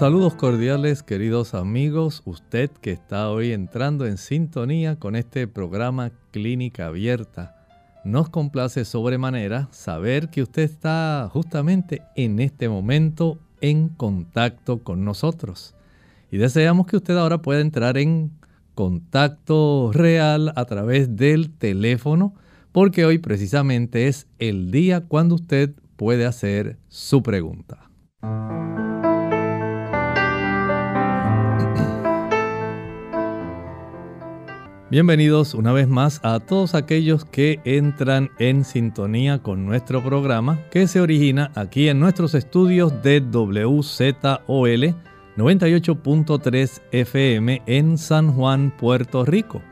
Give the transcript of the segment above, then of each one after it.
Saludos cordiales queridos amigos, usted que está hoy entrando en sintonía con este programa Clínica Abierta. Nos complace sobremanera saber que usted está justamente en este momento en contacto con nosotros. Y deseamos que usted ahora pueda entrar en contacto real a través del teléfono, porque hoy precisamente es el día cuando usted puede hacer su pregunta. Bienvenidos una vez más a todos aquellos que entran en sintonía con nuestro programa que se origina aquí en nuestros estudios de WZOL 98.3 FM en San Juan, Puerto Rico.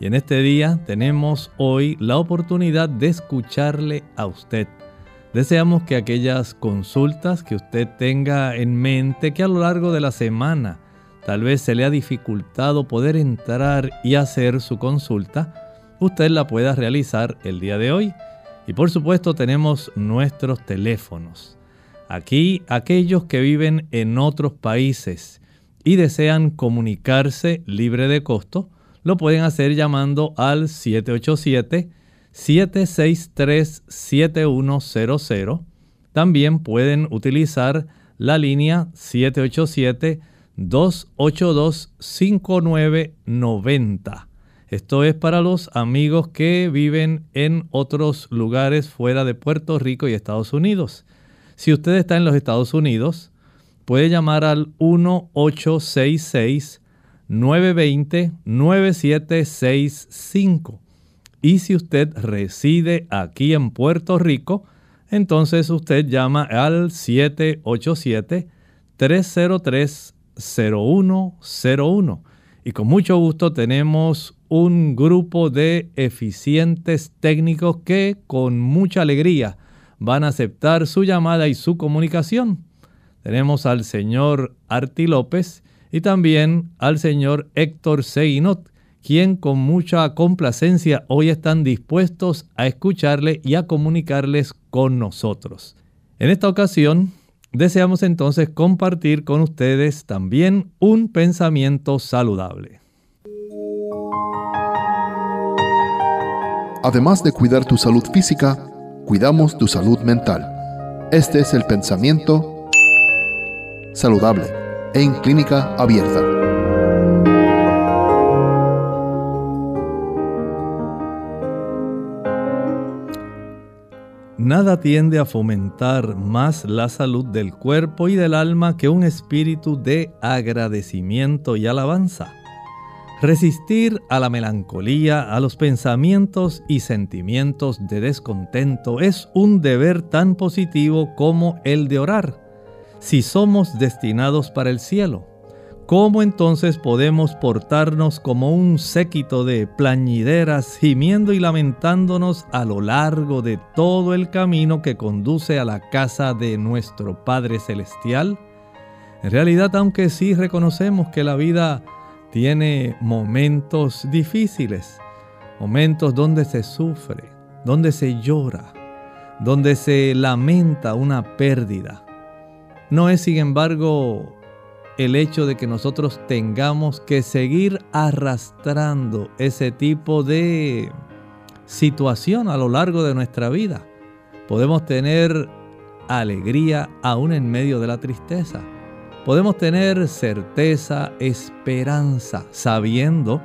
Y en este día tenemos hoy la oportunidad de escucharle a usted. Deseamos que aquellas consultas que usted tenga en mente que a lo largo de la semana tal vez se le ha dificultado poder entrar y hacer su consulta, usted la pueda realizar el día de hoy. Y por supuesto tenemos nuestros teléfonos. Aquí aquellos que viven en otros países y desean comunicarse libre de costo, lo pueden hacer llamando al 787-763-7100. También pueden utilizar la línea 787 282-5990. Esto es para los amigos que viven en otros lugares fuera de Puerto Rico y Estados Unidos. Si usted está en los Estados Unidos, puede llamar al 1-866-920-9765. Y si usted reside aquí en Puerto Rico, entonces usted llama al 787 303 0101. Y con mucho gusto tenemos un grupo de eficientes técnicos que con mucha alegría van a aceptar su llamada y su comunicación. Tenemos al señor Arti López y también al señor Héctor Seguinot, quien con mucha complacencia hoy están dispuestos a escucharle y a comunicarles con nosotros. En esta ocasión deseamos entonces compartir con ustedes también un pensamiento saludable. Además de cuidar tu salud física, cuidamos tu salud mental. Este es el pensamiento saludable en clínica abierta. Nada tiende a fomentar más la salud del cuerpo y del alma que un espíritu de agradecimiento y alabanza. Resistir a la melancolía, a los pensamientos y sentimientos de descontento es un deber tan positivo como el de orar, si somos destinados para el cielo. ¿Cómo entonces podemos portarnos como un séquito de plañideras gimiendo y lamentándonos a lo largo de todo el camino que conduce a la casa de nuestro Padre Celestial? En realidad, aunque sí reconocemos que la vida tiene momentos difíciles, momentos donde se sufre, donde se llora, donde se lamenta una pérdida, no es sin embargo el hecho de que nosotros tengamos que seguir arrastrando ese tipo de situación a lo largo de nuestra vida. Podemos tener alegría aún en medio de la tristeza. Podemos tener certeza, esperanza, sabiendo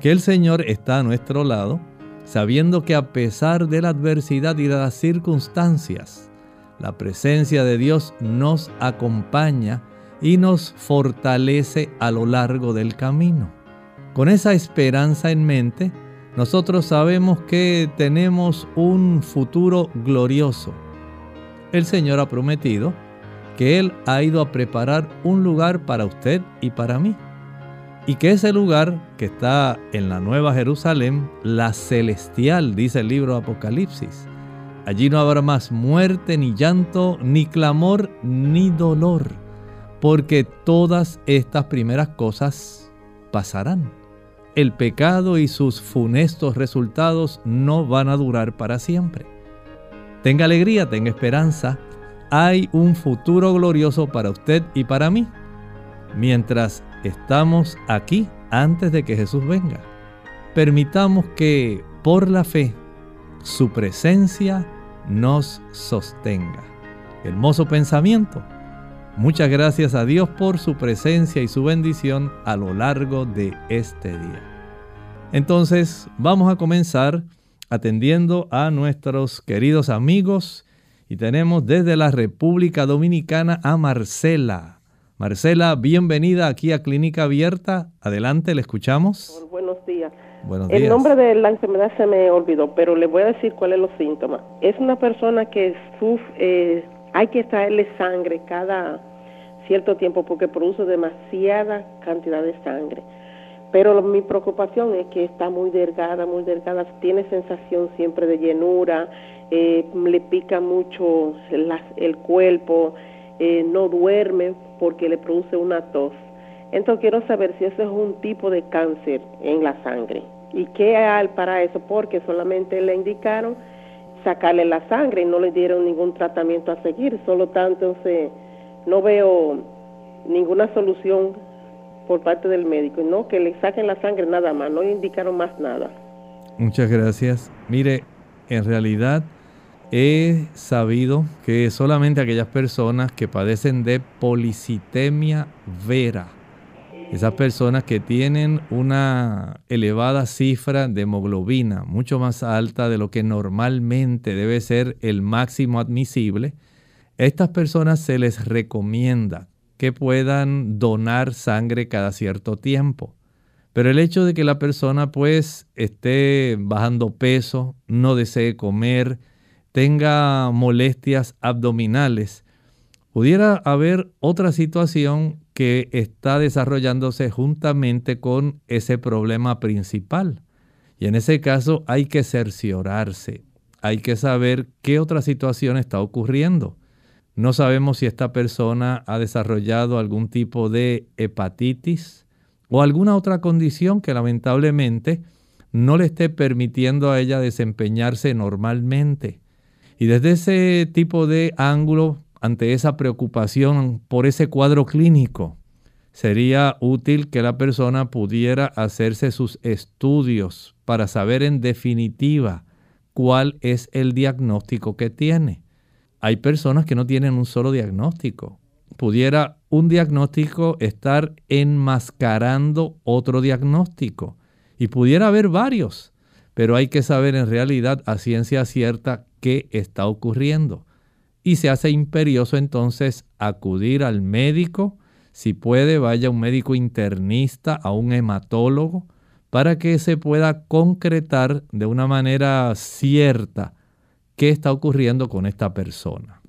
que el Señor está a nuestro lado, sabiendo que a pesar de la adversidad y de las circunstancias, la presencia de Dios nos acompaña y nos fortalece a lo largo del camino. Con esa esperanza en mente, nosotros sabemos que tenemos un futuro glorioso. El Señor ha prometido que Él ha ido a preparar un lugar para usted y para mí. Y que ese lugar que está en la Nueva Jerusalén, la celestial, dice el libro Apocalipsis, allí no habrá más muerte, ni llanto, ni clamor, ni dolor, porque todas estas primeras cosas pasarán el pecado y sus funestos resultados no van a durar para siempre. Tenga alegría, tenga esperanza. Hay un futuro glorioso para usted y para mí, mientras estamos aquí antes de que Jesús venga. Permitamos que por la fe su presencia nos sostenga. Hermoso pensamiento. Muchas gracias a Dios por su presencia y su bendición a lo largo de este día. Entonces vamos a comenzar atendiendo a nuestros queridos amigos y tenemos desde la República Dominicana a Marcela. Marcela, bienvenida aquí a Clínica Abierta. Adelante, le escuchamos. Buenos días. Buenos días. El nombre de la enfermedad se me olvidó, pero le voy a decir cuáles son los síntomas. Es una persona que sufre, eh, hay que traerle sangre cada cierto tiempo porque produce demasiada cantidad de sangre. Pero mi preocupación es que está muy delgada, muy delgada, tiene sensación siempre de llenura, eh, le pica mucho el cuerpo, eh, no duerme porque le produce una tos. Entonces quiero saber si eso es un tipo de cáncer en la sangre. ¿Y qué hay para eso? Porque solamente le indicaron sacarle la sangre y no le dieron ningún tratamiento a seguir. Solo tanto se no veo ninguna solución por parte del médico, no que le saquen la sangre nada más, no indicaron más nada. Muchas gracias. Mire, en realidad he sabido que solamente aquellas personas que padecen de policitemia vera, esas personas que tienen una elevada cifra de hemoglobina, mucho más alta de lo que normalmente debe ser el máximo admisible, estas personas se les recomienda que puedan donar sangre cada cierto tiempo. Pero el hecho de que la persona pues esté bajando peso, no desee comer, tenga molestias abdominales, pudiera haber otra situación que está desarrollándose juntamente con ese problema principal. Y en ese caso hay que cerciorarse, hay que saber qué otra situación está ocurriendo. No sabemos si esta persona ha desarrollado algún tipo de hepatitis o alguna otra condición que lamentablemente no le esté permitiendo a ella desempeñarse normalmente. Y desde ese tipo de ángulo, ante esa preocupación por ese cuadro clínico, sería útil que la persona pudiera hacerse sus estudios para saber en definitiva cuál es el diagnóstico que tiene. Hay personas que no tienen un solo diagnóstico. Pudiera un diagnóstico estar enmascarando otro diagnóstico y pudiera haber varios, pero hay que saber en realidad a ciencia cierta qué está ocurriendo. Y se hace imperioso entonces acudir al médico, si puede vaya a un médico internista, a un hematólogo, para que se pueda concretar de una manera cierta qué está ocurriendo con esta persona.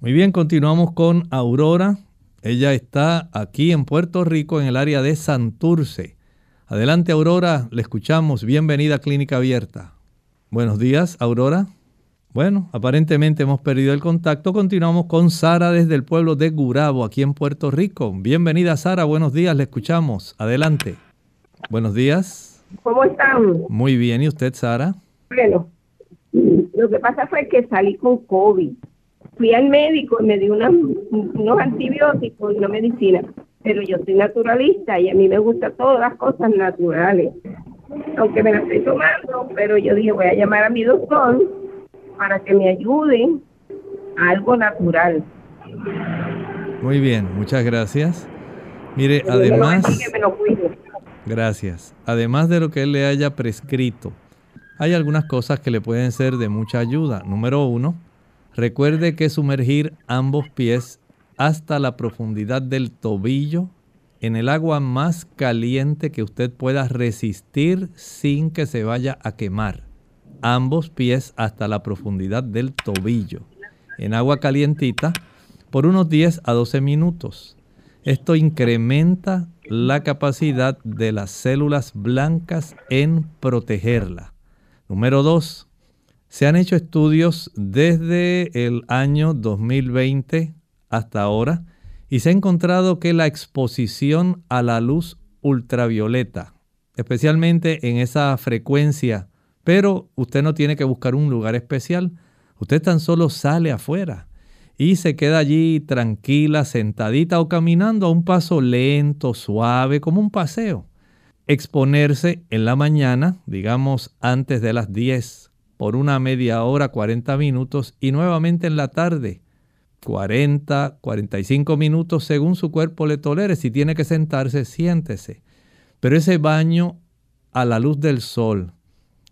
Muy bien, continuamos con Aurora. Ella está aquí en Puerto Rico, en el área de Santurce. Adelante, Aurora, le escuchamos. Bienvenida a Clínica Abierta. Buenos días, Aurora. Bueno, aparentemente hemos perdido el contacto. Continuamos con Sara desde el pueblo de Gurabo, aquí en Puerto Rico. Bienvenida, Sara. Buenos días, le escuchamos. Adelante. Buenos días. ¿Cómo están? Muy bien. ¿Y usted, Sara? Bueno, lo que pasa fue que salí con COVID. Fui al médico y me dio unos antibióticos y una medicina. Pero yo soy naturalista y a mí me gustan todas las cosas naturales. Aunque me las estoy tomando, pero yo dije, voy a llamar a mi doctor para que me ayude a algo natural. Muy bien, muchas gracias. Mire, además... Gracias. Además de lo que él le haya prescrito, hay algunas cosas que le pueden ser de mucha ayuda. Número uno, recuerde que sumergir ambos pies hasta la profundidad del tobillo en el agua más caliente que usted pueda resistir sin que se vaya a quemar. Ambos pies hasta la profundidad del tobillo. En agua calientita por unos 10 a 12 minutos. Esto incrementa la capacidad de las células blancas en protegerla. Número 2. Se han hecho estudios desde el año 2020 hasta ahora y se ha encontrado que la exposición a la luz ultravioleta, especialmente en esa frecuencia, pero usted no tiene que buscar un lugar especial, usted tan solo sale afuera y se queda allí tranquila, sentadita o caminando a un paso lento, suave, como un paseo. Exponerse en la mañana, digamos antes de las 10, por una media hora, 40 minutos y nuevamente en la tarde 40, 45 minutos según su cuerpo le tolere. Si tiene que sentarse, siéntese. Pero ese baño a la luz del sol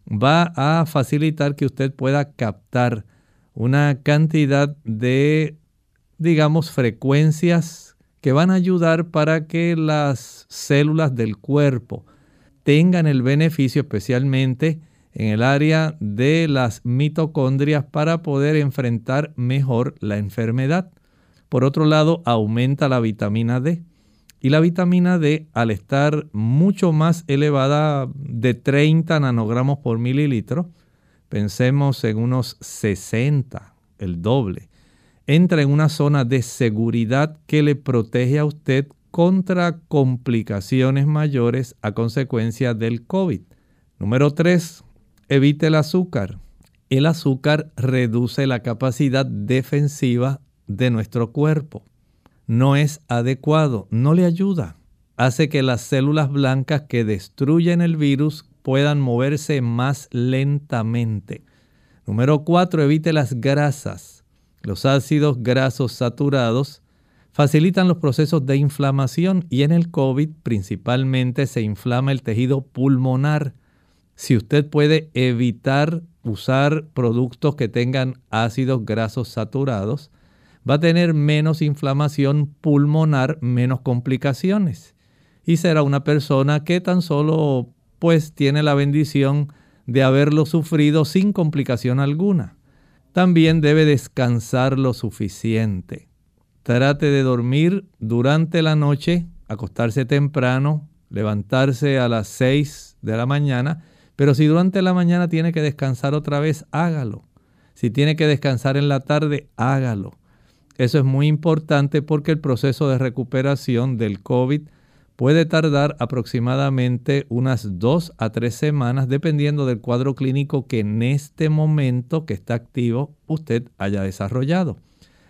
va a facilitar que usted pueda captar una cantidad de, digamos, frecuencias que van a ayudar para que las células del cuerpo tengan el beneficio especialmente en el área de las mitocondrias para poder enfrentar mejor la enfermedad. Por otro lado, aumenta la vitamina D. Y la vitamina D, al estar mucho más elevada de 30 nanogramos por mililitro, pensemos en unos 60, el doble, entra en una zona de seguridad que le protege a usted contra complicaciones mayores a consecuencia del COVID. Número 3, Evite el azúcar. El azúcar reduce la capacidad defensiva de nuestro cuerpo. No es adecuado, no le ayuda. Hace que las células blancas que destruyen el virus puedan moverse más lentamente. Número 4. Evite las grasas. Los ácidos grasos saturados facilitan los procesos de inflamación y en el COVID principalmente se inflama el tejido pulmonar si usted puede evitar usar productos que tengan ácidos grasos saturados, va a tener menos inflamación pulmonar, menos complicaciones. Y será una persona que tan solo pues tiene la bendición de haberlo sufrido sin complicación alguna. También debe descansar lo suficiente. Trate de dormir durante la noche, acostarse temprano, levantarse a las 6 de la mañana pero si durante la mañana tiene que descansar otra vez, hágalo. Si tiene que descansar en la tarde, hágalo. Eso es muy importante porque el proceso de recuperación del COVID puede tardar aproximadamente unas dos a tres semanas dependiendo del cuadro clínico que en este momento que está activo usted haya desarrollado.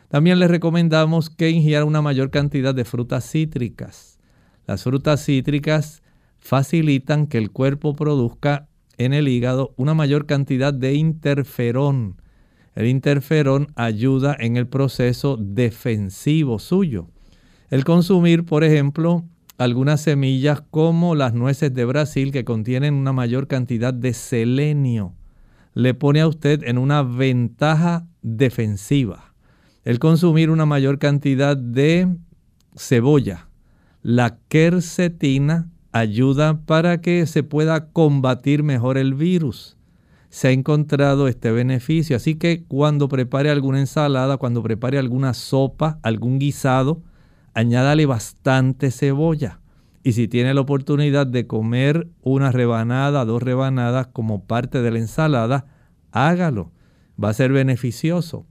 También le recomendamos que ingiera una mayor cantidad de frutas cítricas. Las frutas cítricas facilitan que el cuerpo produzca en el hígado una mayor cantidad de interferón. El interferón ayuda en el proceso defensivo suyo. El consumir, por ejemplo, algunas semillas como las nueces de Brasil que contienen una mayor cantidad de selenio, le pone a usted en una ventaja defensiva. El consumir una mayor cantidad de cebolla, la quercetina ayuda para que se pueda combatir mejor el virus. Se ha encontrado este beneficio, así que cuando prepare alguna ensalada, cuando prepare alguna sopa, algún guisado, añádale bastante cebolla. Y si tiene la oportunidad de comer una rebanada, dos rebanadas como parte de la ensalada, hágalo. Va a ser beneficioso.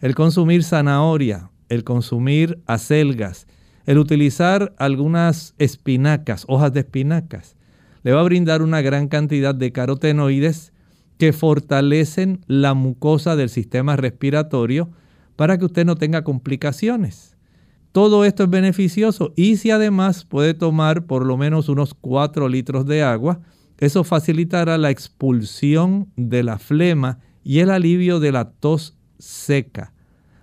El consumir zanahoria, el consumir acelgas, el utilizar algunas espinacas, hojas de espinacas, le va a brindar una gran cantidad de carotenoides que fortalecen la mucosa del sistema respiratorio para que usted no tenga complicaciones. Todo esto es beneficioso y si además puede tomar por lo menos unos 4 litros de agua, eso facilitará la expulsión de la flema y el alivio de la tos seca.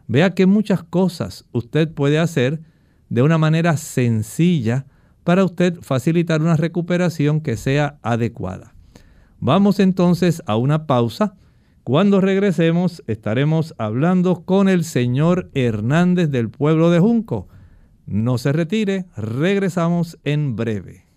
Vea que muchas cosas usted puede hacer de una manera sencilla para usted facilitar una recuperación que sea adecuada. Vamos entonces a una pausa. Cuando regresemos estaremos hablando con el señor Hernández del pueblo de Junco. No se retire, regresamos en breve.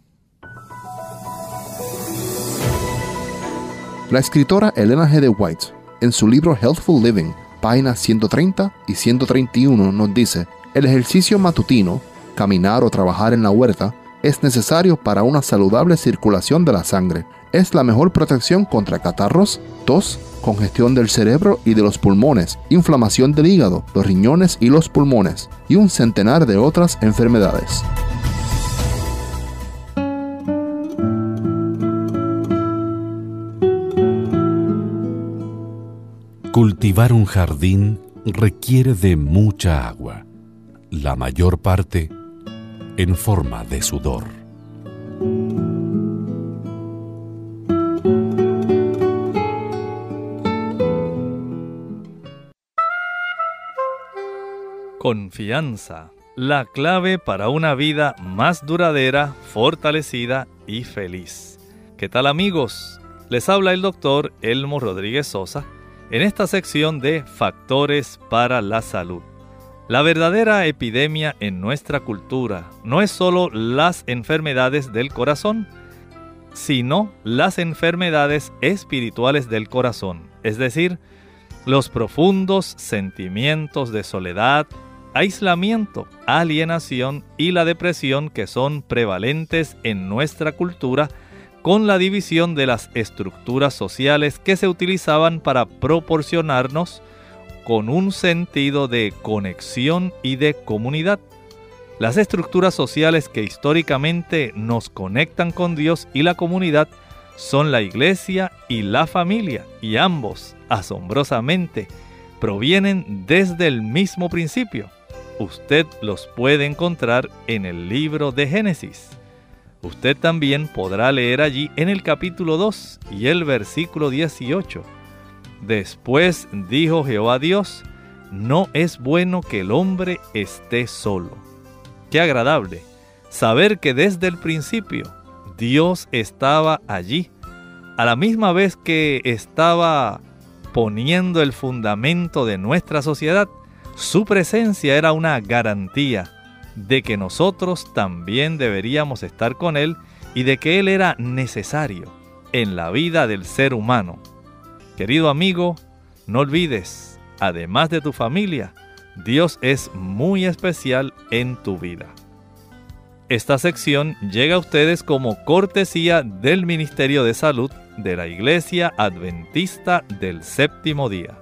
La escritora Elena G. de White, en su libro Healthful Living, páginas 130 y 131, nos dice, el ejercicio matutino, caminar o trabajar en la huerta, es necesario para una saludable circulación de la sangre. Es la mejor protección contra catarros, tos, congestión del cerebro y de los pulmones, inflamación del hígado, los riñones y los pulmones, y un centenar de otras enfermedades. Cultivar un jardín requiere de mucha agua, la mayor parte en forma de sudor. Confianza, la clave para una vida más duradera, fortalecida y feliz. ¿Qué tal amigos? Les habla el doctor Elmo Rodríguez Sosa en esta sección de Factores para la Salud. La verdadera epidemia en nuestra cultura no es solo las enfermedades del corazón, sino las enfermedades espirituales del corazón, es decir, los profundos sentimientos de soledad, aislamiento, alienación y la depresión que son prevalentes en nuestra cultura con la división de las estructuras sociales que se utilizaban para proporcionarnos con un sentido de conexión y de comunidad. Las estructuras sociales que históricamente nos conectan con Dios y la comunidad son la iglesia y la familia, y ambos, asombrosamente, provienen desde el mismo principio. Usted los puede encontrar en el libro de Génesis. Usted también podrá leer allí en el capítulo 2 y el versículo 18. Después dijo Jehová Dios, no es bueno que el hombre esté solo. Qué agradable saber que desde el principio Dios estaba allí, a la misma vez que estaba poniendo el fundamento de nuestra sociedad, su presencia era una garantía de que nosotros también deberíamos estar con Él y de que Él era necesario en la vida del ser humano. Querido amigo, no olvides, además de tu familia, Dios es muy especial en tu vida. Esta sección llega a ustedes como cortesía del Ministerio de Salud de la Iglesia Adventista del Séptimo Día.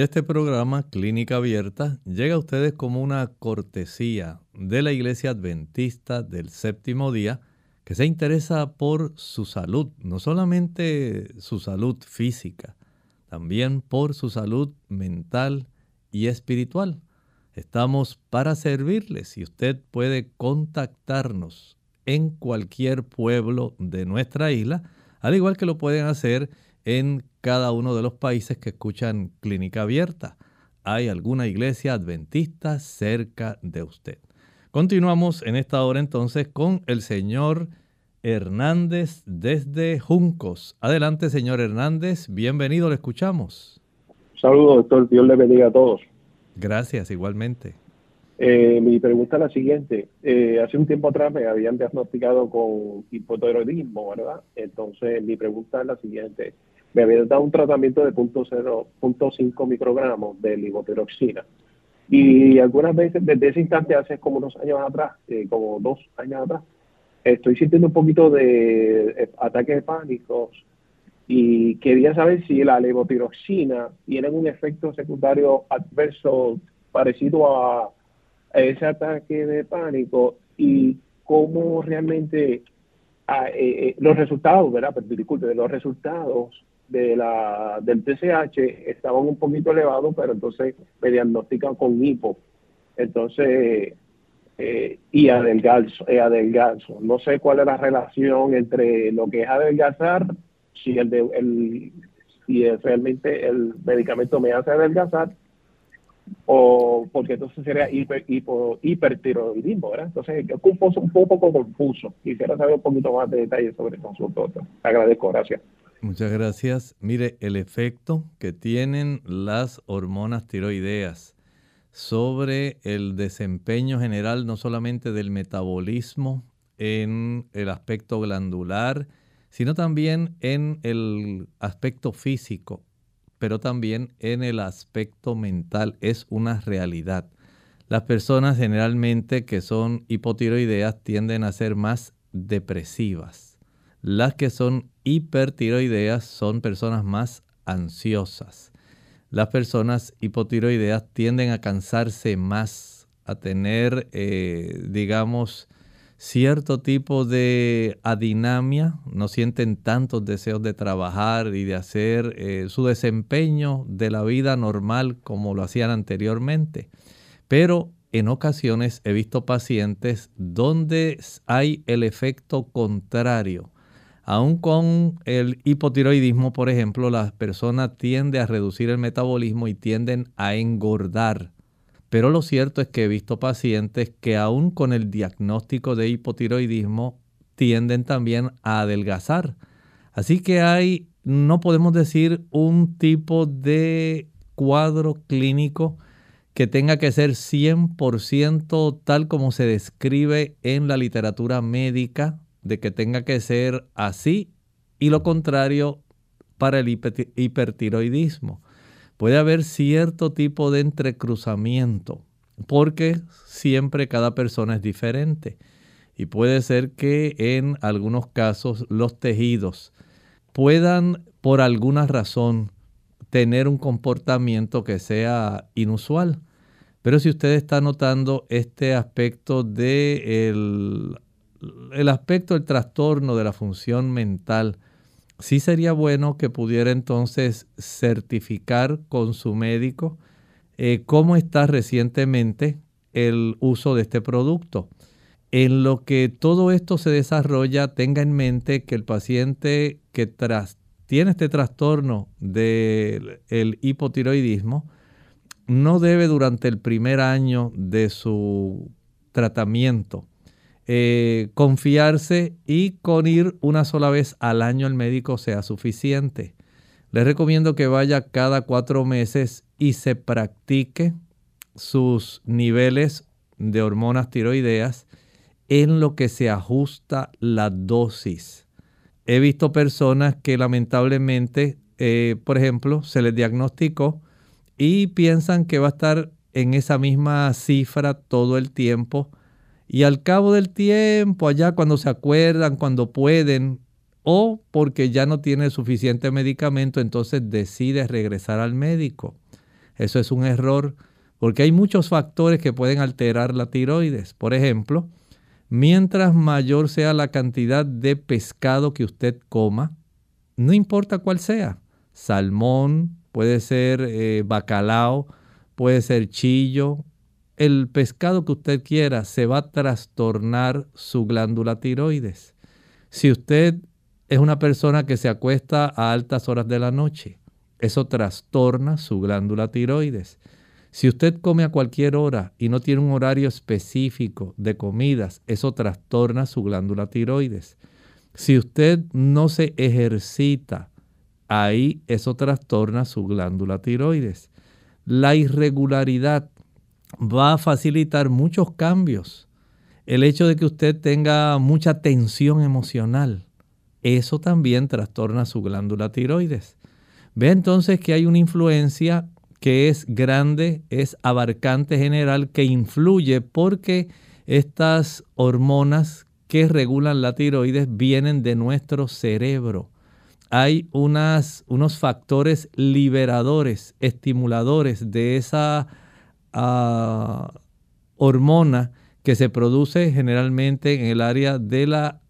Este programa, Clínica Abierta, llega a ustedes como una cortesía de la Iglesia Adventista del Séptimo Día, que se interesa por su salud, no solamente su salud física, también por su salud mental y espiritual. Estamos para servirles y usted puede contactarnos en cualquier pueblo de nuestra isla, al igual que lo pueden hacer en cada uno de los países que escuchan Clínica Abierta. Hay alguna iglesia adventista cerca de usted. Continuamos en esta hora entonces con el señor Hernández desde Juncos. Adelante, señor Hernández. Bienvenido, le escuchamos. Saludos, doctor. Dios le bendiga a todos. Gracias, igualmente. Eh, mi pregunta es la siguiente. Eh, hace un tiempo atrás me habían diagnosticado con hipotiroidismo, ¿verdad? Entonces, mi pregunta es la siguiente me habían dado un tratamiento de 0.5 microgramos de livotiroxina. Y algunas veces, desde ese instante, hace como unos años atrás, eh, como dos años atrás, estoy sintiendo un poquito de eh, ataques de pánico y quería saber si la levotiroxina tiene un efecto secundario adverso parecido a ese ataque de pánico y cómo realmente ah, eh, los resultados, ¿verdad? disculpe, los resultados de la, del TSH estaban un poquito elevados, pero entonces me diagnostican con hipo. Entonces, eh, y adelgazo, eh, adelgazo. No sé cuál es la relación entre lo que es adelgazar, si el, de, el si realmente el medicamento me hace adelgazar, o porque entonces sería hiper, hipertiroidismo, ¿verdad? Entonces, es un, un poco confuso. Quisiera saber un poquito más de detalles sobre eso, doctor. Agradezco, gracias. Muchas gracias. Mire, el efecto que tienen las hormonas tiroideas sobre el desempeño general no solamente del metabolismo en el aspecto glandular, sino también en el aspecto físico, pero también en el aspecto mental. Es una realidad. Las personas generalmente que son hipotiroideas tienden a ser más depresivas. Las que son hipertiroideas son personas más ansiosas. Las personas hipotiroideas tienden a cansarse más, a tener, eh, digamos, cierto tipo de adinamia, no sienten tantos deseos de trabajar y de hacer eh, su desempeño de la vida normal como lo hacían anteriormente. Pero en ocasiones he visto pacientes donde hay el efecto contrario Aún con el hipotiroidismo, por ejemplo, las personas tienden a reducir el metabolismo y tienden a engordar. Pero lo cierto es que he visto pacientes que aún con el diagnóstico de hipotiroidismo tienden también a adelgazar. Así que hay, no podemos decir un tipo de cuadro clínico que tenga que ser 100% tal como se describe en la literatura médica de que tenga que ser así y lo contrario para el hipertiroidismo. Puede haber cierto tipo de entrecruzamiento porque siempre cada persona es diferente y puede ser que en algunos casos los tejidos puedan por alguna razón tener un comportamiento que sea inusual. Pero si usted está notando este aspecto del el aspecto del trastorno de la función mental, sí sería bueno que pudiera entonces certificar con su médico eh, cómo está recientemente el uso de este producto. En lo que todo esto se desarrolla, tenga en mente que el paciente que tiene este trastorno del hipotiroidismo no debe durante el primer año de su tratamiento eh, confiarse y con ir una sola vez al año al médico sea suficiente. Les recomiendo que vaya cada cuatro meses y se practique sus niveles de hormonas tiroideas en lo que se ajusta la dosis. He visto personas que lamentablemente, eh, por ejemplo, se les diagnosticó y piensan que va a estar en esa misma cifra todo el tiempo y al cabo del tiempo, allá cuando se acuerdan, cuando pueden, o porque ya no tiene suficiente medicamento, entonces decide regresar al médico. Eso es un error, porque hay muchos factores que pueden alterar la tiroides. Por ejemplo, mientras mayor sea la cantidad de pescado que usted coma, no importa cuál sea, salmón, puede ser eh, bacalao, puede ser chillo, el pescado que usted quiera se va a trastornar su glándula tiroides. Si usted es una persona que se acuesta a altas horas de la noche, eso trastorna su glándula tiroides. Si usted come a cualquier hora y no tiene un horario específico de comidas, eso trastorna su glándula tiroides. Si usted no se ejercita, ahí eso trastorna su glándula tiroides. La irregularidad va a facilitar muchos cambios. El hecho de que usted tenga mucha tensión emocional, eso también trastorna su glándula tiroides. Ve entonces que hay una influencia que es grande, es abarcante general, que influye porque estas hormonas que regulan la tiroides vienen de nuestro cerebro. Hay unas, unos factores liberadores, estimuladores de esa hormona que se produce generalmente en el área de la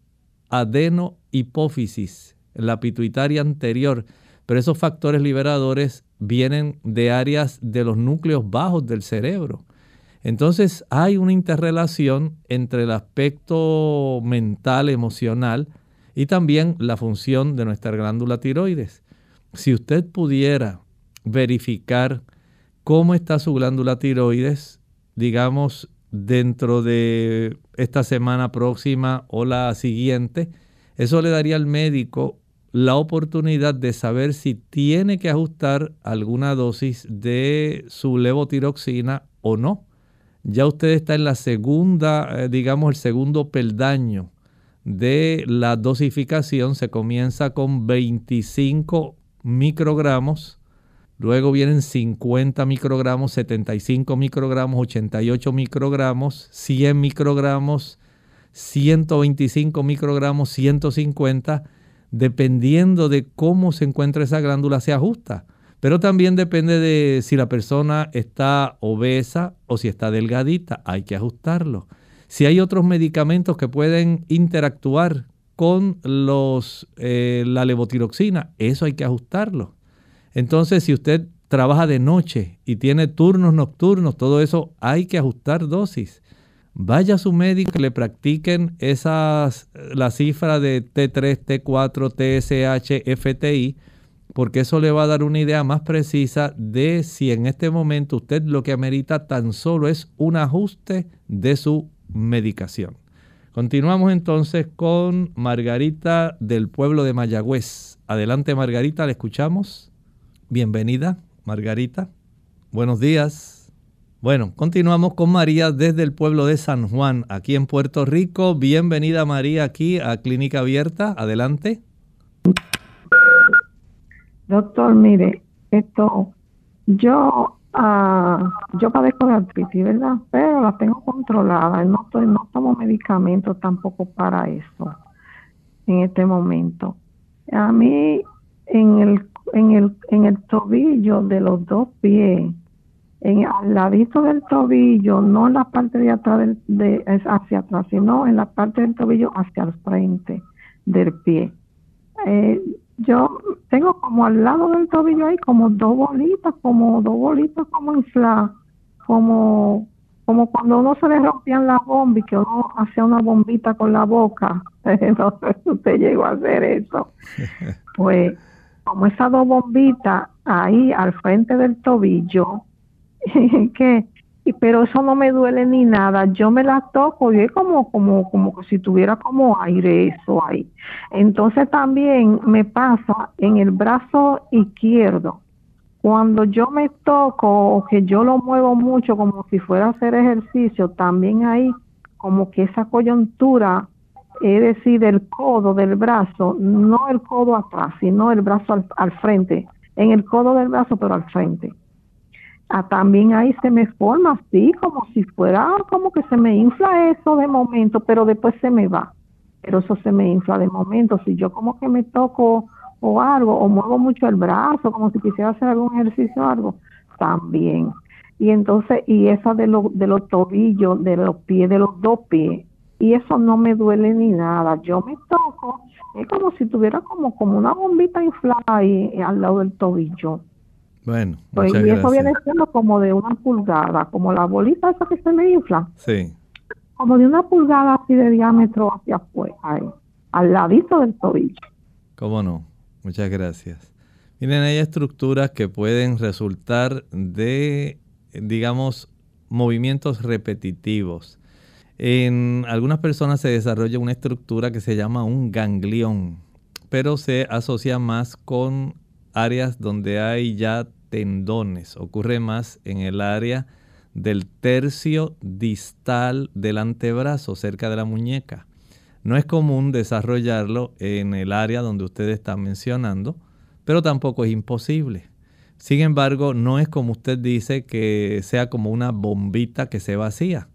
adenohipófisis, la pituitaria anterior. Pero esos factores liberadores vienen de áreas de los núcleos bajos del cerebro. Entonces hay una interrelación entre el aspecto mental, emocional y también la función de nuestra glándula tiroides. Si usted pudiera verificar cómo está su glándula tiroides, digamos, dentro de esta semana próxima o la siguiente, eso le daría al médico la oportunidad de saber si tiene que ajustar alguna dosis de su levotiroxina o no. Ya usted está en la segunda, eh, digamos, el segundo peldaño de la dosificación. Se comienza con 25 microgramos, luego vienen 50 microgramos, 75 microgramos, 88 microgramos, 100 microgramos, 125 microgramos, 150 dependiendo de cómo se encuentra esa glándula, se ajusta. Pero también depende de si la persona está obesa o si está delgadita, hay que ajustarlo. Si hay otros medicamentos que pueden interactuar con los, eh, la levotiroxina, eso hay que ajustarlo. Entonces, si usted trabaja de noche y tiene turnos nocturnos, todo eso hay que ajustar dosis vaya a su médico que le practiquen esas, la cifra de T3, T4, TSH, FTI, porque eso le va a dar una idea más precisa de si en este momento usted lo que amerita tan solo es un ajuste de su medicación. Continuamos entonces con Margarita del pueblo de Mayagüez. Adelante Margarita, le escuchamos. Bienvenida, Margarita. Buenos días. Bueno, continuamos con María desde el pueblo de San Juan, aquí en Puerto Rico. Bienvenida María aquí a Clínica Abierta. Adelante. Doctor, mire, esto, yo, uh, yo padezco de artritis, ¿verdad? Pero la tengo controlada. No estoy, no tomo medicamentos tampoco para eso en este momento. A mí en el, en el, en el tobillo de los dos pies en, al ladito del tobillo, no en la parte de atrás, del, de, hacia atrás, sino en la parte del tobillo hacia el frente del pie. Eh, yo tengo como al lado del tobillo ahí como dos bolitas, como dos bolitas como infladas, como como cuando uno se le rompían las bombas y que uno hacía una bombita con la boca. si usted llegó a hacer eso. Pues como esas dos bombitas ahí al frente del tobillo, que pero eso no me duele ni nada. Yo me la toco y es como, como, como si tuviera como aire eso ahí. Entonces también me pasa en el brazo izquierdo. Cuando yo me toco o que yo lo muevo mucho como si fuera a hacer ejercicio, también hay como que esa coyuntura, es decir, el codo del brazo, no el codo atrás, sino el brazo al frente, en el codo del brazo, pero al frente Ah, también ahí se me forma así, como si fuera como que se me infla eso de momento, pero después se me va. Pero eso se me infla de momento. Si yo como que me toco o algo, o muevo mucho el brazo, como si quisiera hacer algún ejercicio o algo, también. Y entonces, y esa de, lo, de los tobillos, de los pies, de los dos pies, y eso no me duele ni nada. Yo me toco, es como si tuviera como, como una bombita inflada ahí al lado del tobillo bueno, pues, y eso viene siendo como de una pulgada, como la bolita esa que se me infla. Sí. Como de una pulgada así de diámetro hacia afuera, ahí, al ladito del tobillo. ¿Cómo no? Muchas gracias. Miren, hay estructuras que pueden resultar de, digamos, movimientos repetitivos. En algunas personas se desarrolla una estructura que se llama un ganglión, pero se asocia más con áreas donde hay ya tendones, ocurre más en el área del tercio distal del antebrazo, cerca de la muñeca. No es común desarrollarlo en el área donde usted está mencionando, pero tampoco es imposible. Sin embargo, no es como usted dice que sea como una bombita que se vacía.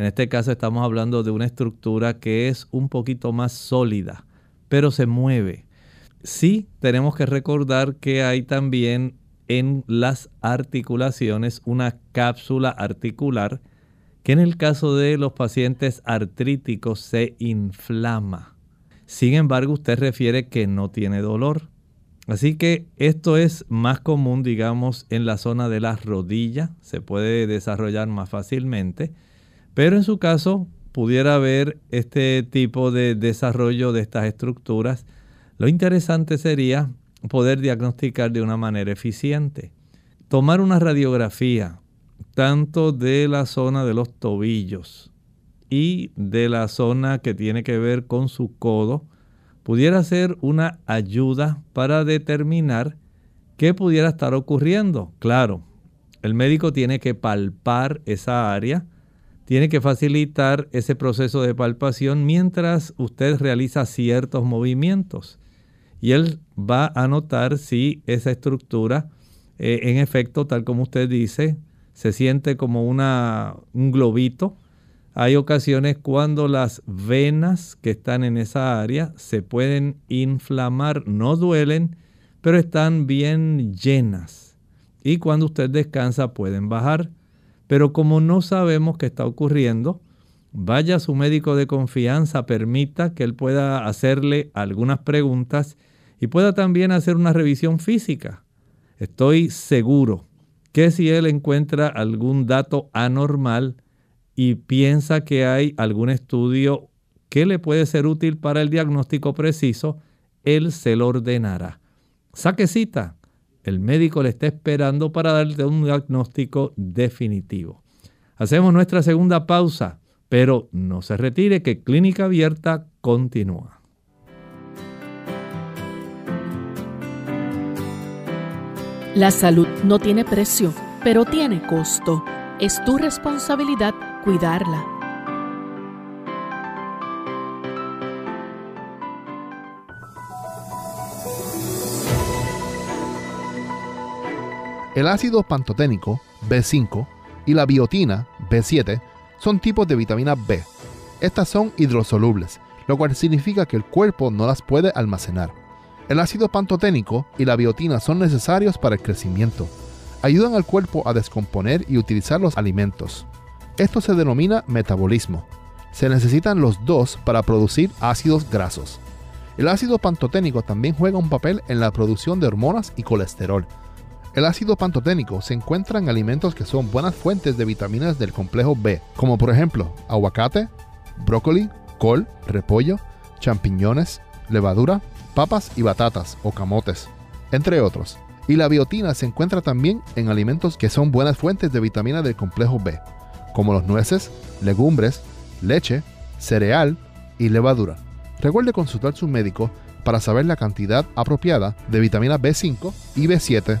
En este caso estamos hablando de una estructura que es un poquito más sólida, pero se mueve. Sí, tenemos que recordar que hay también en las articulaciones una cápsula articular que en el caso de los pacientes artríticos se inflama. Sin embargo, usted refiere que no tiene dolor. Así que esto es más común, digamos, en la zona de las rodillas, se puede desarrollar más fácilmente, pero en su caso pudiera haber este tipo de desarrollo de estas estructuras. Lo interesante sería poder diagnosticar de una manera eficiente. Tomar una radiografía tanto de la zona de los tobillos y de la zona que tiene que ver con su codo, pudiera ser una ayuda para determinar qué pudiera estar ocurriendo. Claro, el médico tiene que palpar esa área, tiene que facilitar ese proceso de palpación mientras usted realiza ciertos movimientos. Y él va a notar si esa estructura, eh, en efecto, tal como usted dice, se siente como una, un globito hay ocasiones cuando las venas que están en esa área se pueden inflamar, no duelen, pero están bien llenas. Y cuando usted descansa pueden bajar. Pero como no sabemos qué está ocurriendo, vaya a su médico de confianza, permita que él pueda hacerle algunas preguntas y pueda también hacer una revisión física. Estoy seguro que si él encuentra algún dato anormal, y piensa que hay algún estudio que le puede ser útil para el diagnóstico preciso, él se lo ordenará. Saque cita. El médico le está esperando para darle un diagnóstico definitivo. Hacemos nuestra segunda pausa, pero no se retire que Clínica Abierta continúa. La salud no tiene precio, pero tiene costo. Es tu responsabilidad cuidarla. El ácido pantoténico B5 y la biotina B7 son tipos de vitamina B. Estas son hidrosolubles, lo cual significa que el cuerpo no las puede almacenar. El ácido pantoténico y la biotina son necesarios para el crecimiento. Ayudan al cuerpo a descomponer y utilizar los alimentos. Esto se denomina metabolismo. Se necesitan los dos para producir ácidos grasos. El ácido pantoténico también juega un papel en la producción de hormonas y colesterol. El ácido pantoténico se encuentra en alimentos que son buenas fuentes de vitaminas del complejo B, como por ejemplo aguacate, brócoli, col, repollo, champiñones, levadura, papas y batatas o camotes, entre otros. Y la biotina se encuentra también en alimentos que son buenas fuentes de vitamina del complejo B, como los nueces, legumbres, leche, cereal y levadura. Recuerde consultar su médico para saber la cantidad apropiada de vitamina B5 y B7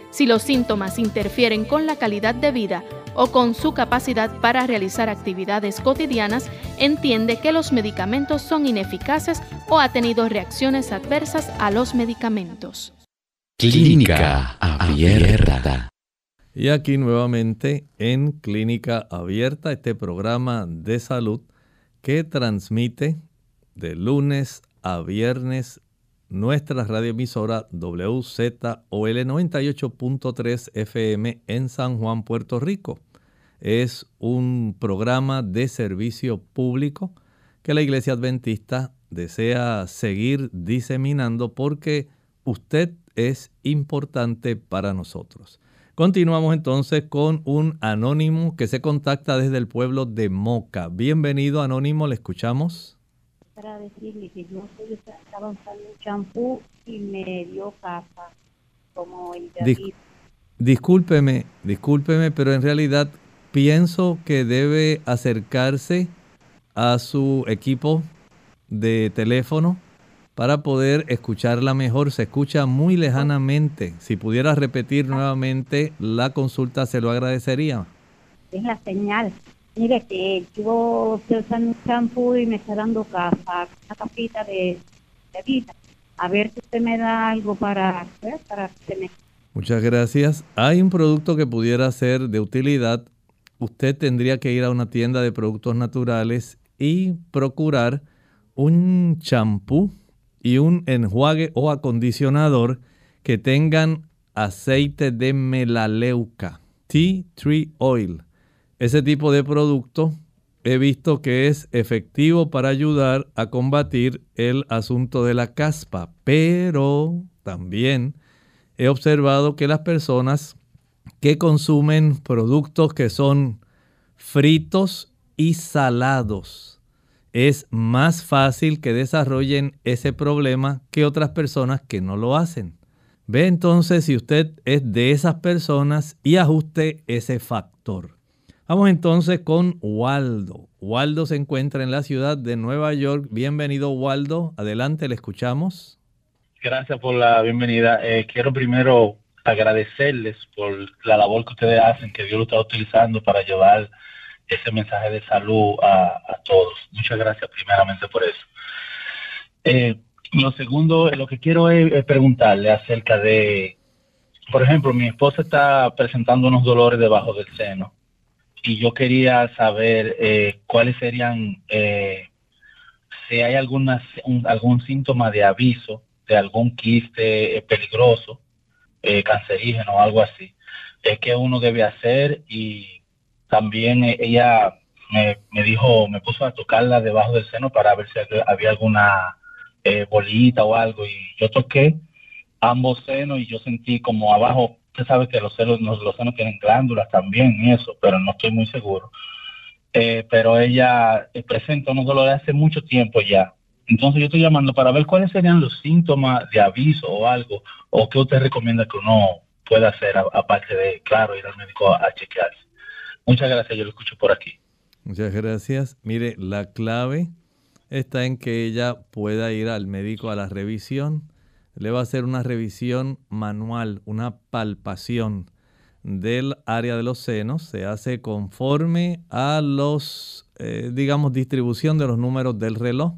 Si los síntomas interfieren con la calidad de vida o con su capacidad para realizar actividades cotidianas, entiende que los medicamentos son ineficaces o ha tenido reacciones adversas a los medicamentos. Clínica Abierta. Y aquí nuevamente en Clínica Abierta, este programa de salud que transmite de lunes a viernes nuestra radioemisora WZOL 98.3 FM en San Juan, Puerto Rico. Es un programa de servicio público que la Iglesia Adventista desea seguir diseminando porque usted es importante para nosotros. Continuamos entonces con un anónimo que se contacta desde el pueblo de Moca. Bienvenido anónimo, le escuchamos. Para decirle que yo estaba usando un champú y me dio capa como el de Discúlpeme, discúlpeme, pero en realidad pienso que debe acercarse a su equipo de teléfono para poder escucharla mejor. Se escucha muy lejanamente. Si pudiera repetir nuevamente la consulta, se lo agradecería. Es la señal. Mire que yo estoy usando shampoo y me está dando capa, una capita de, vida. A ver si usted me da algo para, pues, para que me... Muchas gracias. Hay un producto que pudiera ser de utilidad. Usted tendría que ir a una tienda de productos naturales y procurar un champú y un enjuague o acondicionador que tengan aceite de melaleuca, tea tree oil. Ese tipo de producto he visto que es efectivo para ayudar a combatir el asunto de la caspa, pero también he observado que las personas que consumen productos que son fritos y salados, es más fácil que desarrollen ese problema que otras personas que no lo hacen. Ve entonces si usted es de esas personas y ajuste ese factor. Vamos entonces con Waldo. Waldo se encuentra en la ciudad de Nueva York. Bienvenido Waldo. Adelante, le escuchamos. Gracias por la bienvenida. Eh, quiero primero agradecerles por la labor que ustedes hacen, que Dios lo está utilizando para llevar ese mensaje de salud a, todos. Muchas gracias primeramente por eso. Eh, lo segundo, lo que quiero es, preguntarle acerca de, por ejemplo, mi esposa está presentando unos dolores debajo del seno y yo quería saber eh, cuáles serían, eh, si hay alguna, algún síntoma de aviso de algún quiste peligroso, cancerígeno o algo así, que uno debe hacer y también eh, ella me, dijo, me puso a tocarla debajo del seno para ver si había alguna eh, bolita o algo. Y yo toqué ambos senos y yo sentí como abajo, usted sabe que los senos, los, senos tienen glándulas también y eso, pero no estoy muy seguro. Eh, pero ella presenta unos dolores hace mucho tiempo ya. Entonces yo estoy llamando para ver cuáles serían los síntomas de aviso o algo, o qué usted recomienda que uno pueda hacer, aparte de, claro, ir al médico a chequearse. Muchas gracias, yo lo escucho por aquí. Muchas gracias. Mire, la clave está en que ella pueda ir al médico a la revisión. Le va a hacer una revisión manual, una palpación del área de los senos. Se hace conforme a los, eh, digamos, distribución de los números del reloj.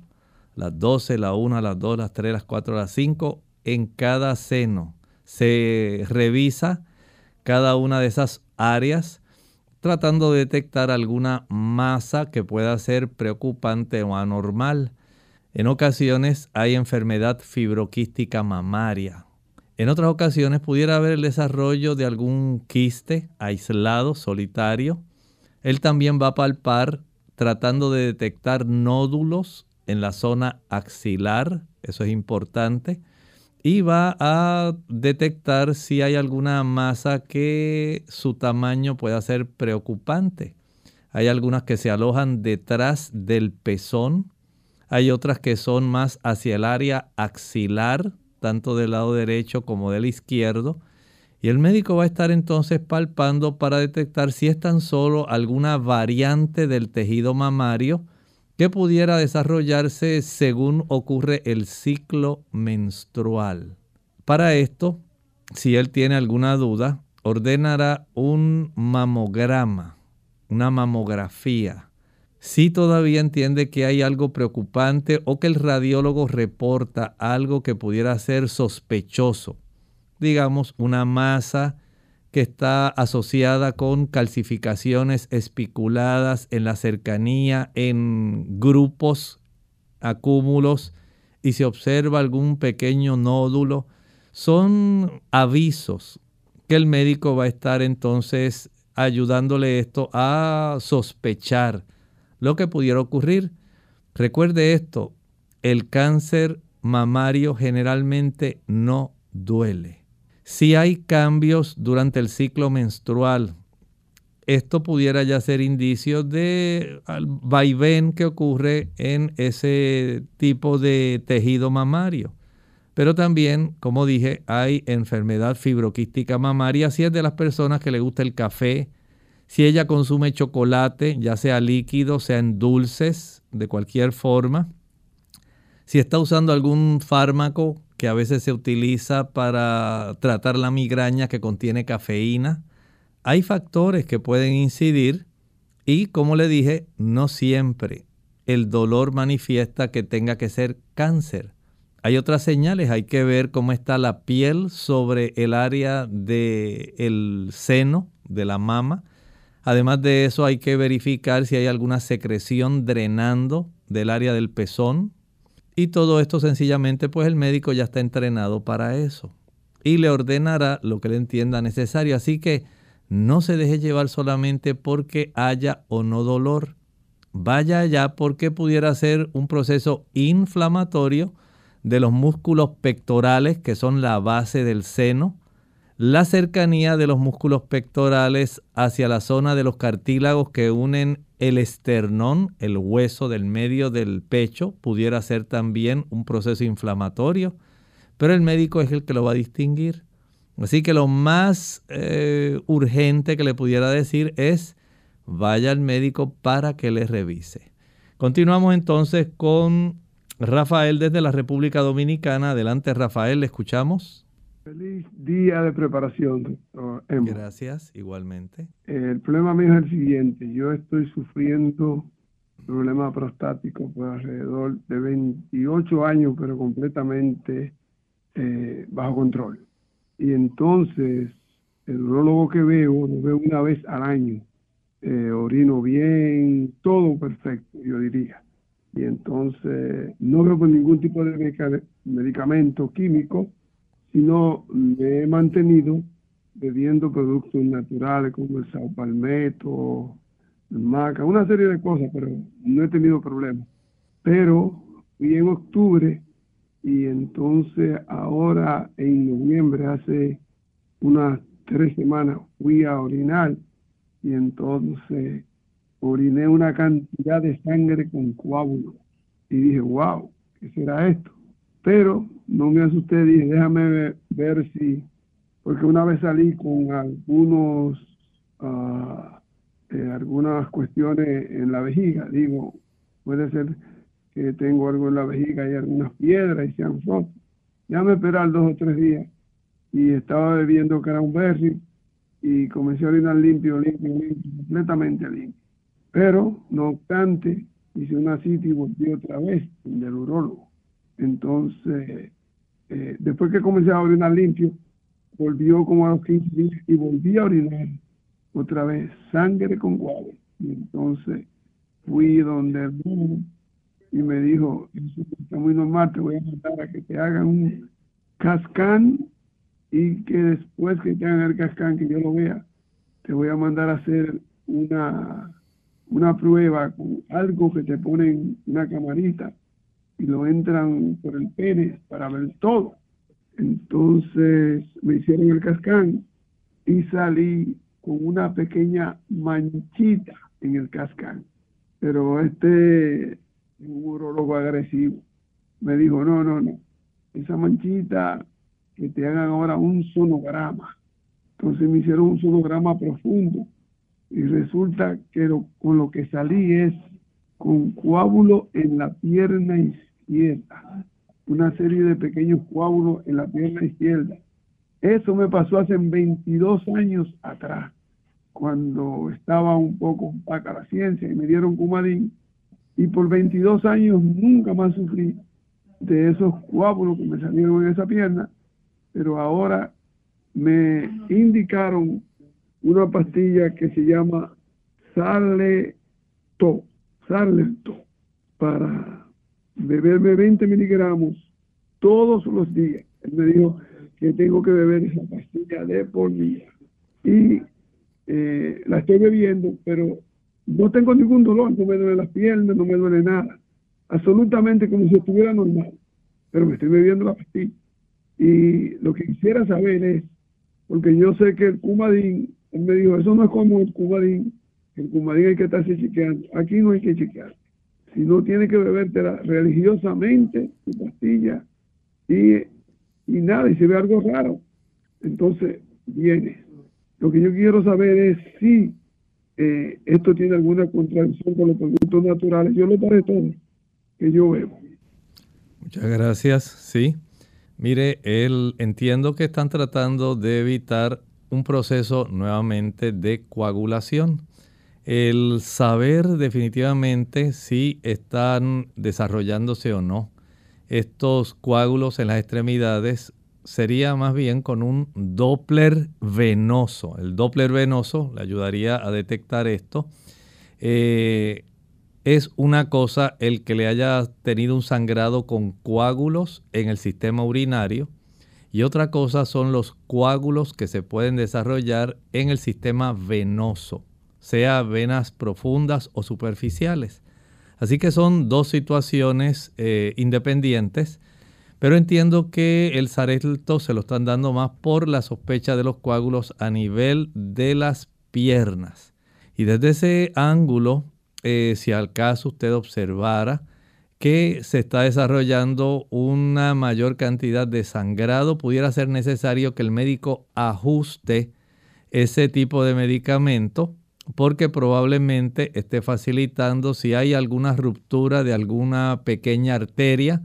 Las 12, la 1, las 2, las 3, las 4, las 5 en cada seno. Se revisa cada una de esas áreas tratando de detectar alguna masa que pueda ser preocupante o anormal. En ocasiones hay enfermedad fibroquística mamaria. En otras ocasiones pudiera haber el desarrollo de algún quiste aislado, solitario. Él también va a palpar tratando de detectar nódulos en la zona axilar, eso es importante y va a detectar si hay alguna masa que su tamaño pueda ser preocupante. Hay algunas que se alojan detrás del pezón, hay otras que son más hacia el área axilar, tanto del lado derecho como del izquierdo. Y el médico va a estar entonces palpando para detectar si es tan solo alguna variante del tejido mamario que pudiera desarrollarse según ocurre el ciclo menstrual. Para esto, si él tiene alguna duda, ordenará un mamograma, una mamografía. Si todavía entiende que hay algo preocupante o que el radiólogo reporta algo que pudiera ser sospechoso, digamos una masa que está asociada con calcificaciones espiculadas en la cercanía, en grupos, acúmulos, y se observa algún pequeño nódulo, son avisos que el médico va a estar entonces ayudándole esto a sospechar lo que pudiera ocurrir. Recuerde esto, el cáncer mamario generalmente no duele. Si hay cambios durante el ciclo menstrual, esto pudiera ya ser indicio de vaivén que ocurre en ese tipo de tejido mamario. Pero también, como dije, hay enfermedad fibroquística mamaria, si es de las personas que le gusta el café, si ella consume chocolate, ya sea líquido, sea en dulces, de cualquier forma, si está usando algún fármaco que a veces se utiliza para tratar la migraña que contiene cafeína, hay factores que pueden incidir y, como le dije, no siempre el dolor manifiesta que tenga que ser cáncer. Hay otras señales, hay que ver cómo está la piel sobre el área del seno, de la mama. Además de eso, hay que verificar si hay alguna secreción drenando del área del pezón. Y todo esto sencillamente, pues el médico ya está entrenado para eso. Y le ordenará lo que le entienda necesario. Así que no se deje llevar solamente porque haya o no dolor. Vaya allá porque pudiera ser un proceso inflamatorio de los músculos pectorales, que son la base del seno, la cercanía de los músculos pectorales hacia la zona de los cartílagos que unen el esternón, el hueso del medio del pecho, pudiera ser también un proceso inflamatorio, pero el médico es el que lo va a distinguir. Así que lo más eh, urgente que le pudiera decir es vaya al médico para que le revise. Continuamos entonces con Rafael desde la República Dominicana. Adelante Rafael, le escuchamos. Feliz día de preparación, doctor. Gracias, igualmente. El problema mío es el siguiente. Yo estoy sufriendo problema prostático por alrededor de 28 años, pero completamente eh, bajo control. Y entonces, el urologo que veo, lo veo una vez al año. Eh, orino bien, todo perfecto, yo diría. Y entonces, no veo ningún tipo de medicamento químico, sino me he mantenido bebiendo productos naturales como el saupalmeto, el maca, una serie de cosas, pero no he tenido problemas. Pero fui en octubre y entonces ahora en noviembre, hace unas tres semanas, fui a orinar y entonces oriné una cantidad de sangre con coágulos y dije, wow, ¿qué será esto? Pero no me asusté, dije, déjame ver si, porque una vez salí con algunos, uh, algunas cuestiones en la vejiga, digo, puede ser que tengo algo en la vejiga y algunas piedras y sean rotos. Ya me esperar dos o tres días y estaba bebiendo cranberry y comencé a orinar limpio, limpio, limpio, completamente limpio. Pero, no obstante, hice una cita y volví otra vez del urólogo. Entonces, eh, después que comencé a orinar limpio, volvió como a los 15 días y volví a orinar otra vez sangre con guave. Y entonces fui donde el y me dijo, eso está muy normal, te voy a mandar a que te hagan un cascán y que después que te hagan el cascán, que yo lo vea, te voy a mandar a hacer una, una prueba con algo que te ponen una camarita y lo entran por el pene para ver todo. Entonces me hicieron el cascán y salí con una pequeña manchita en el cascán. Pero este un urologo agresivo, me dijo, no, no, no, esa manchita, que te hagan ahora un sonograma. Entonces me hicieron un sonograma profundo y resulta que con lo que salí es con coágulo en la pierna izquierda, una serie de pequeños coágulos en la pierna izquierda. Eso me pasó hace 22 años atrás, cuando estaba un poco opaca la ciencia y me dieron cumadín y por 22 años nunca más sufrí de esos coágulos que me salieron en esa pierna, pero ahora me indicaron una pastilla que se llama Saleto, Saleto, para beberme 20 miligramos todos los días. Él me dijo que tengo que beber esa pastilla de por día. Y eh, la estoy bebiendo, pero no tengo ningún dolor, no me duele las piernas, no me duele nada. Absolutamente como si estuviera normal. Pero me estoy bebiendo la pastilla. Y lo que quisiera saber es, porque yo sé que el Cumadín, él me dijo, eso no es como el Cumadín, el Cumadín hay que estarse chequeando, aquí no hay que chequear. Si no tiene que bebértela religiosamente, tu pastilla, y, y nada, y se ve algo raro, entonces viene. Lo que yo quiero saber es si eh, esto tiene alguna contradicción con los productos naturales. Yo lo paré todo que yo veo. Muchas gracias. Sí. Mire, él entiendo que están tratando de evitar un proceso nuevamente de coagulación. El saber definitivamente si están desarrollándose o no estos coágulos en las extremidades sería más bien con un Doppler venoso. El Doppler venoso le ayudaría a detectar esto. Eh, es una cosa el que le haya tenido un sangrado con coágulos en el sistema urinario y otra cosa son los coágulos que se pueden desarrollar en el sistema venoso, sea venas profundas o superficiales. Así que son dos situaciones eh, independientes pero entiendo que el Xarelto se lo están dando más por la sospecha de los coágulos a nivel de las piernas. Y desde ese ángulo, eh, si al caso usted observara que se está desarrollando una mayor cantidad de sangrado, pudiera ser necesario que el médico ajuste ese tipo de medicamento porque probablemente esté facilitando si hay alguna ruptura de alguna pequeña arteria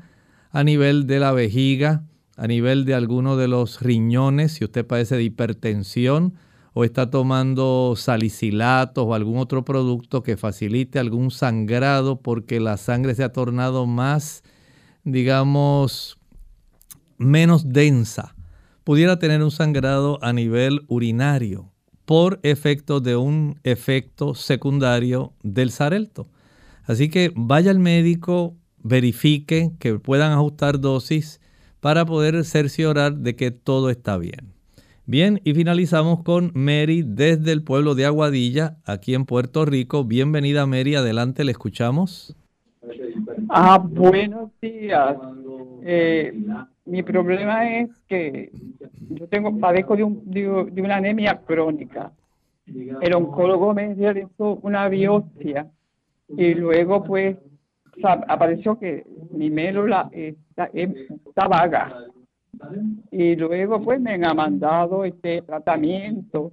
a nivel de la vejiga, a nivel de alguno de los riñones, si usted padece de hipertensión o está tomando salicilatos o algún otro producto que facilite algún sangrado porque la sangre se ha tornado más, digamos, menos densa, pudiera tener un sangrado a nivel urinario por efecto de un efecto secundario del sarelto. Así que vaya al médico, verifiquen que puedan ajustar dosis para poder cerciorar de que todo está bien. Bien, y finalizamos con Mary desde el pueblo de Aguadilla, aquí en Puerto Rico. Bienvenida Mary, adelante, le escuchamos. Ah, buenos días. Eh, mi problema es que yo tengo padezco de, un, de una anemia crónica. El oncólogo me realizó una biopsia y luego pues apareció que mi médula está, está vaga. Y luego pues me han mandado este tratamiento.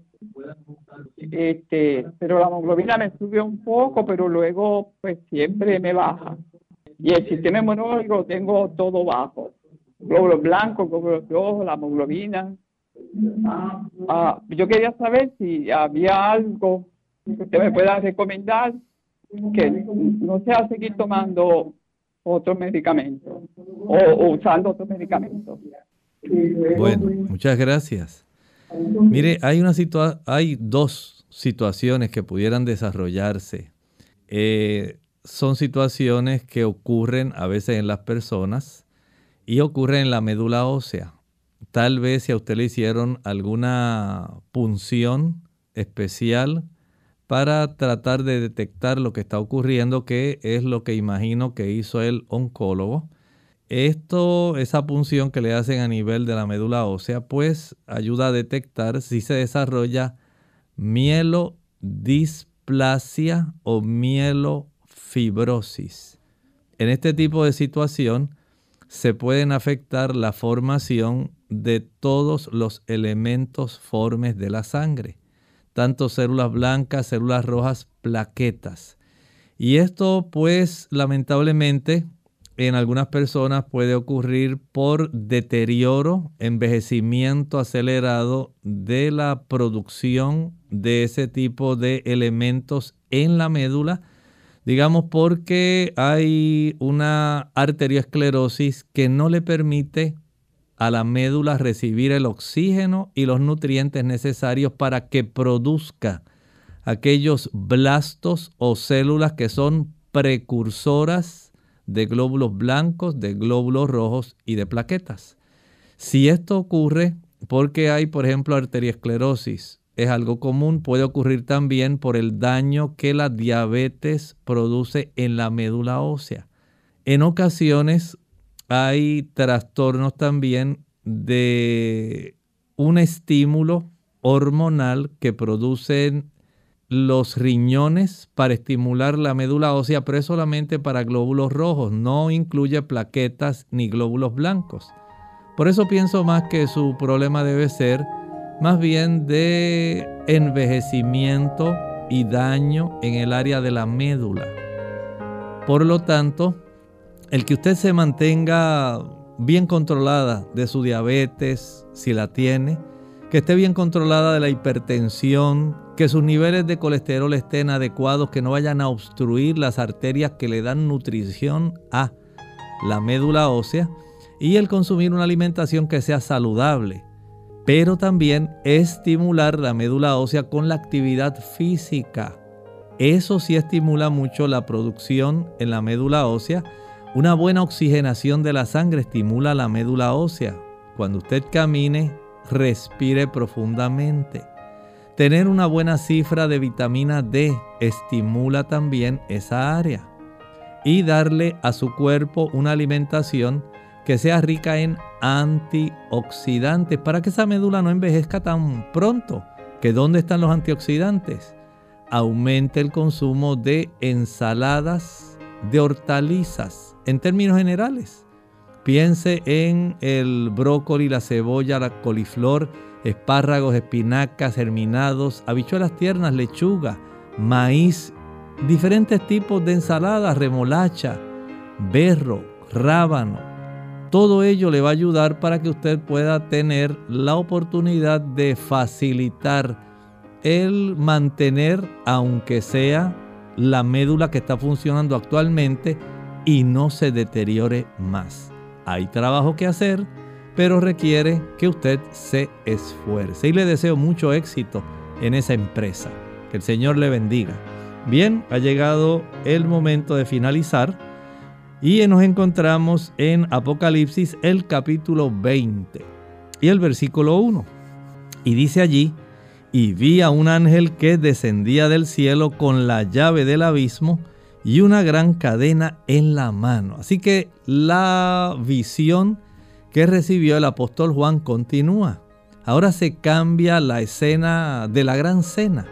Este, pero la hemoglobina me sube un poco, pero luego pues siempre me baja. Y el sistema inmunológico tengo todo bajo. Glóbulos blancos, glóbulos rojos, la hemoglobina. Ah, yo quería saber si había algo que usted me pueda recomendar que no sea seguir tomando otro medicamento o, usando otro medicamento. Bueno, muchas gracias. Mire, hay, una hay dos situaciones que pudieran desarrollarse. Eh, son situaciones que ocurren a veces en las personas y ocurren en la médula ósea. Tal vez si a usted le hicieron alguna punción especial para tratar de detectar lo que está ocurriendo, que es lo que imagino que hizo el oncólogo. Esto, esa punción que le hacen a nivel de la médula ósea, pues ayuda a detectar si se desarrolla mielodisplasia o mielofibrosis. En este tipo de situación se pueden afectar la formación de todos los elementos formes de la sangre tanto células blancas, células rojas, plaquetas. Y esto pues lamentablemente en algunas personas puede ocurrir por deterioro, envejecimiento acelerado de la producción de ese tipo de elementos en la médula, digamos porque hay una arteriosclerosis que no le permite a la médula recibir el oxígeno y los nutrientes necesarios para que produzca aquellos blastos o células que son precursoras de glóbulos blancos, de glóbulos rojos y de plaquetas. Si esto ocurre porque hay, por ejemplo, arteriosclerosis, es algo común, puede ocurrir también por el daño que la diabetes produce en la médula ósea. En ocasiones hay trastornos también de un estímulo hormonal que producen los riñones para estimular la médula ósea, pero es solamente para glóbulos rojos, no incluye plaquetas ni glóbulos blancos. Por eso pienso más que su problema debe ser más bien de envejecimiento y daño en el área de la médula. Por lo tanto, el que usted se mantenga bien controlada de su diabetes, si la tiene, que esté bien controlada de la hipertensión, que sus niveles de colesterol estén adecuados, que no vayan a obstruir las arterias que le dan nutrición a la médula ósea y el consumir una alimentación que sea saludable, pero también estimular la médula ósea con la actividad física. Eso sí estimula mucho la producción en la médula ósea. Una buena oxigenación de la sangre estimula la médula ósea. Cuando usted camine, respire profundamente. Tener una buena cifra de vitamina D estimula también esa área. Y darle a su cuerpo una alimentación que sea rica en antioxidantes para que esa médula no envejezca tan pronto. ¿Que dónde están los antioxidantes? Aumente el consumo de ensaladas, de hortalizas, en términos generales. Piense en el brócoli, la cebolla, la coliflor, espárragos, espinacas, germinados, habichuelas tiernas, lechuga, maíz, diferentes tipos de ensaladas, remolacha, berro, rábano, todo ello le va a ayudar para que usted pueda tener la oportunidad de facilitar el mantener, aunque sea la médula que está funcionando actualmente y no se deteriore más. Hay trabajo que hacer, pero requiere que usted se esfuerce. Y le deseo mucho éxito en esa empresa. Que el Señor le bendiga. Bien, ha llegado el momento de finalizar y nos encontramos en Apocalipsis el capítulo 20 y el versículo 1. Y dice allí, y vi a un ángel que descendía del cielo con la llave del abismo y una gran cadena en la mano. Así que la visión que recibió el apóstol Juan continúa. Ahora se cambia la escena de la gran cena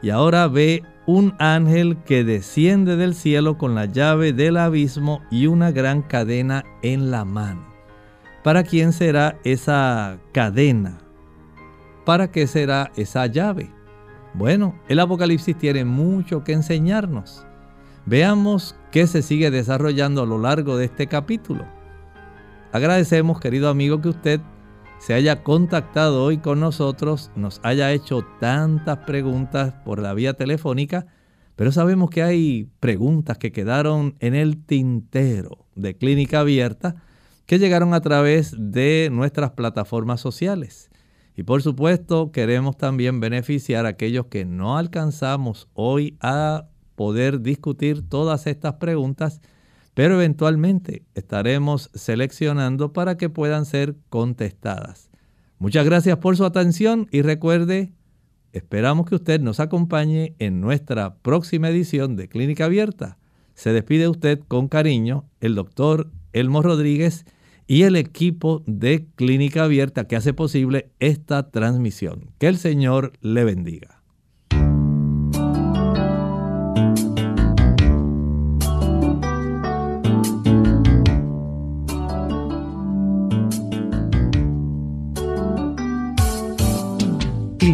y ahora ve un ángel que desciende del cielo con la llave del abismo y una gran cadena en la mano. ¿Para quién será esa cadena? ¿Para qué será esa llave? Bueno, el Apocalipsis tiene mucho que enseñarnos. Veamos qué se sigue desarrollando a lo largo de este capítulo. Agradecemos, querido amigo, que usted se haya contactado hoy con nosotros, nos haya hecho tantas preguntas por la vía telefónica, pero sabemos que hay preguntas que quedaron en el tintero de Clínica Abierta que llegaron a través de nuestras plataformas sociales. Y por supuesto queremos también beneficiar a aquellos que no alcanzamos hoy a poder discutir todas estas preguntas pero eventualmente estaremos seleccionando para que puedan ser contestadas. Muchas gracias por su atención y recuerde, esperamos que usted nos acompañe en nuestra próxima edición de Clínica Abierta. Se despide usted con cariño el doctor Elmo Rodríguez y el equipo de Clínica Abierta que hace posible esta transmisión. Que el Señor le bendiga.